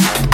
you.